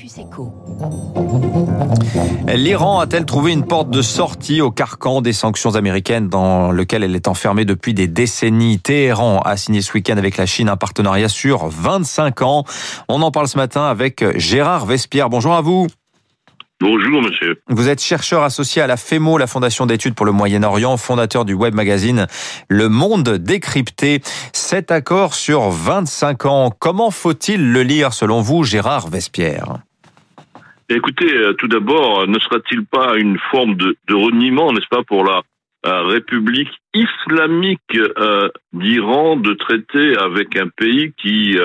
Campus Echo. L'Iran a-t-elle trouvé une porte de sortie au carcan des sanctions américaines dans lequel elle est enfermée depuis des décennies? Téhéran a signé ce week-end avec la Chine un partenariat sur 25 ans. On en parle ce matin avec Gérard Vespierre. Bonjour à vous. Bonjour monsieur. Vous êtes chercheur associé à la FEMO, la Fondation d'études pour le Moyen-Orient, fondateur du web magazine Le Monde décrypté. Cet accord sur 25 ans, comment faut-il le lire selon vous, Gérard Vespierre? Écoutez, euh, tout d'abord, ne sera-t-il pas une forme de, reniement, n'est-ce pas, pour la euh, République islamique euh, d'Iran de traiter avec un pays qui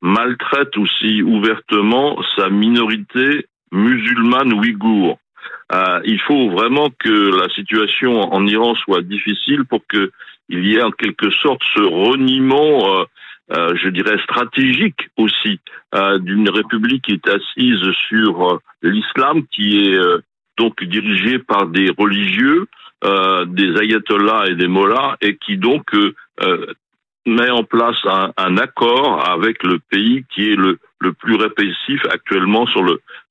maltraite aussi ouvertement sa minorité musulmane ouïghour? Euh, il faut vraiment que la situation en Iran soit difficile pour que il y ait en quelque sorte ce reniement, euh, euh, je dirais stratégique aussi, d'une république qui est assise sur l'islam, qui est donc dirigée par des religieux, des ayatollahs et des mollahs, et qui donc met en place un, accord avec le pays qui est le, le plus répressif actuellement sur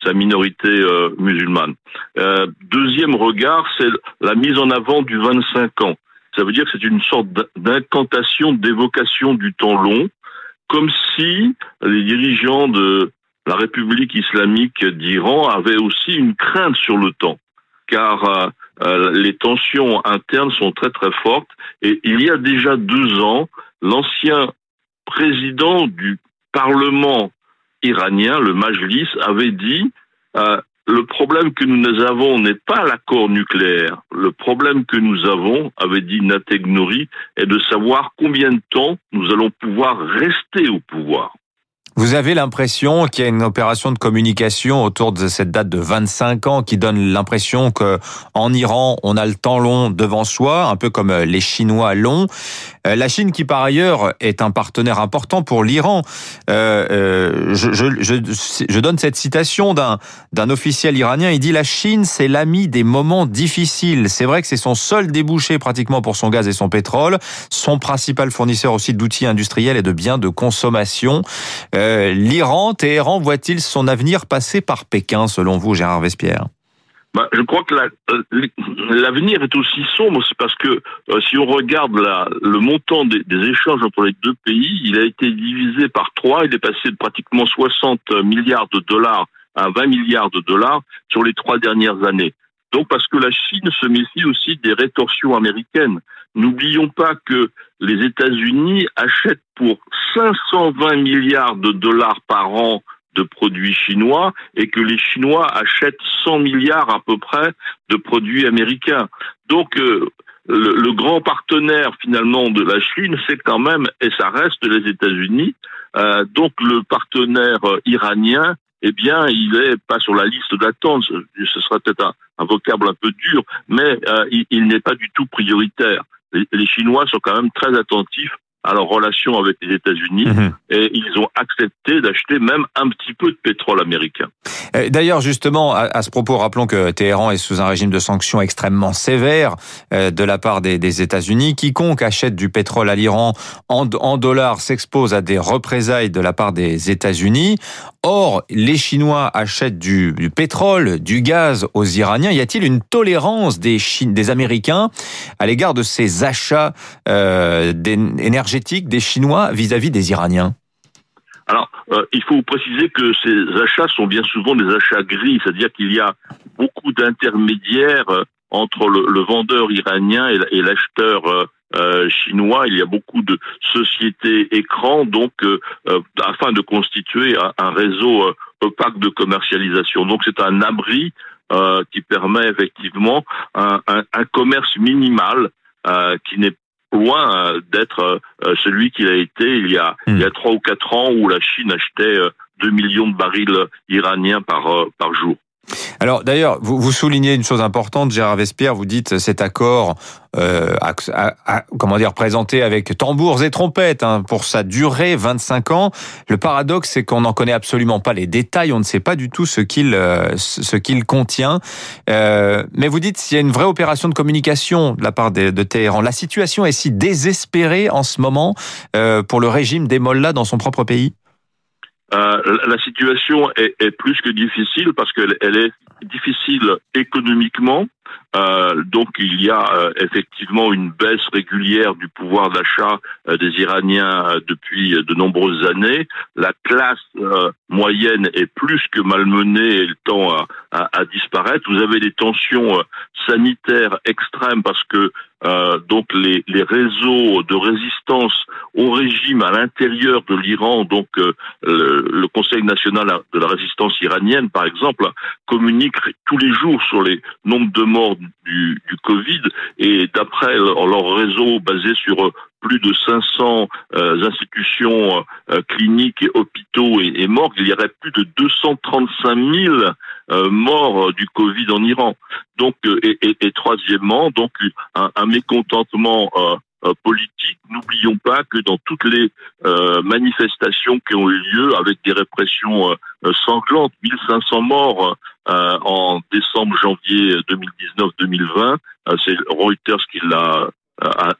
sa minorité euh, musulmane. Euh, deuxième regard, c'est la mise en avant du 25 ans. Ça veut dire que c'est une sorte d'incantation, d'évocation du temps long, comme si les dirigeants de la République islamique d'Iran avaient aussi une crainte sur le temps, car euh, euh les tensions internes sont très très fortes. Et il y a déjà deux ans, l'ancien président du Parlement iranien, le Majlis, avait dit euh, le problème que nous avons n'est pas l'accord nucléaire. Le problème que nous avons, avait dit Nategnori, est de savoir combien de temps nous allons pouvoir rester au pouvoir. Vous avez l'impression qu'il y a une opération de communication autour de cette date de 25 ans qui donne l'impression que en Iran, on a le temps long devant soi, un peu comme les Chinois l'ont. Euh, la Chine, qui par ailleurs est un partenaire important pour l'Iran, euh, euh, je, donne cette citation d'un officiel iranien. Il dit la Chine, c'est l'ami des moments difficiles. C'est vrai que c'est son seul débouché pratiquement pour son gaz et son pétrole, son principal fournisseur aussi d'outils industriels et de biens de consommation. Euh, L'Iran, Téhéran, voit-il son avenir passer par Pékin, selon vous, Gérard Vespierre? Bah, je crois que euh, l'avenir est aussi sombre, c'est parce que euh, si on regarde le montant des, des, échanges entre les deux pays, il a été divisé par trois, il est passé de pratiquement 60 milliards de dollars à 20 milliards de dollars sur les trois dernières années. Donc parce que la Chine se méfie aussi des rétorsions américaines. N'oublions pas que les États-Unis achètent pour 520 milliards de dollars par an de produits chinois et que les Chinois achètent 100 milliards à peu près de produits américains. Donc euh, le, grand partenaire finalement de la Chine, c'est quand même, et ça reste les États-Unis. Euh, donc le partenaire iranien, eh bien, il est pas sur la liste d'attente. Ce sera peut-être un, vocable un peu dur, mais euh, il, n'est pas du tout prioritaire. les Chinois sont quand même très attentifs à leur relation avec les États-Unis mhm. et ils ont accepté d'acheter même un petit peu de pétrole américain. D'ailleurs, justement, à, ce propos, rappelons que Téhéran est sous un régime de sanctions extrêmement sévère euh, de la part des, des États-Unis. Quiconque achète du pétrole à l'Iran en, en dollars s'expose à des représailles de la part des États-Unis. Or, les Chinois achètent du, du, pétrole, du gaz aux Iraniens. Y a-t-il une tolérance des, Chine, des Américains à l'égard de ces achats euh, d'énergie des Chinois vis-à-vis des Iraniens alors, euh, il faut préciser que ces achats sont bien souvent des achats gris, c'est-à-dire qu'il y a beaucoup d'intermédiaires euh, entre le, vendeur iranien et l'acheteur euh, chinois. Il y a beaucoup de sociétés écrans, donc afin de constituer un, réseau opaque de commercialisation. Donc c'est un abri qui permet effectivement un, un commerce minimal qui n'est loin euh, d'être euh, euh, celui qu'il a été il y a hmm. il y a trois ou quatre ans où la Chine achetait 2 millions de barils iraniens par par jour. Alors d'ailleurs, vous, vous soulignez une chose importante, Gérard Vespierre, vous dites cet accord, euh, comment dire, présenté avec tambours et trompettes hein, pour sa durée, 25 ans. Le paradoxe, c'est qu'on n'en connaît absolument pas les détails, on ne sait pas du tout ce qu'il euh, ce qu'il contient. Euh, mais vous dites s'il y a une vraie opération de communication de la part de, de Téhéran. La situation est si désespérée en ce moment euh, pour le régime des Mollahs dans son propre pays? La situation est, plus que difficile parce qu'elle elle est difficile économiquement. Euh, donc il y a euh, effectivement une baisse régulière du pouvoir d'achat euh, des Iraniens depuis de nombreuses années. La classe moyenne est plus que malmenée et le à, à, disparaître. Vous avez des tensions sanitaires extrêmes parce que donc les, réseaux de résistance au régime à l'intérieur de l'Iran, donc le, le, Conseil national de la résistance iranienne par exemple, communique tous les jours sur les nombres de morts du, du Covid. Et d'après leur réseau basé sur euh, plus de 500 euh, institutions euh, cliniques et hôpitaux et, et, morgues, il y aurait plus de 235 000 morts du Covid en Iran. Donc, et, et, et troisièmement, donc un, un mécontentement politique. N'oublions pas que dans toutes les manifestations qui ont eu lieu avec des répressions sanglantes, 1500 morts euh, en décembre-janvier 2019-2020. Euh, c'est Reuters qui l'a euh,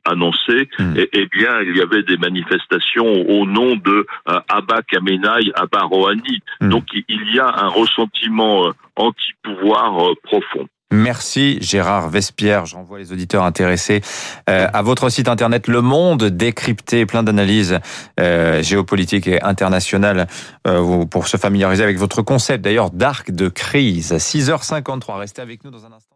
annoncé, hmm. et, eh bien, il y avait des manifestations au nom de Abba Khamenei, Abba Rouhani. Hmm. Donc, il y a un ressentiment anti-pouvoir profond. Merci Gérard Vespierre. J'envoie les auditeurs intéressés euh, à votre site internet Le Monde, décrypté, plein d'analyses euh, géopolitiques et internationales euh, pour se familiariser avec votre concept d'ailleurs d'arc de crise. 6h53, restez avec nous dans un instant.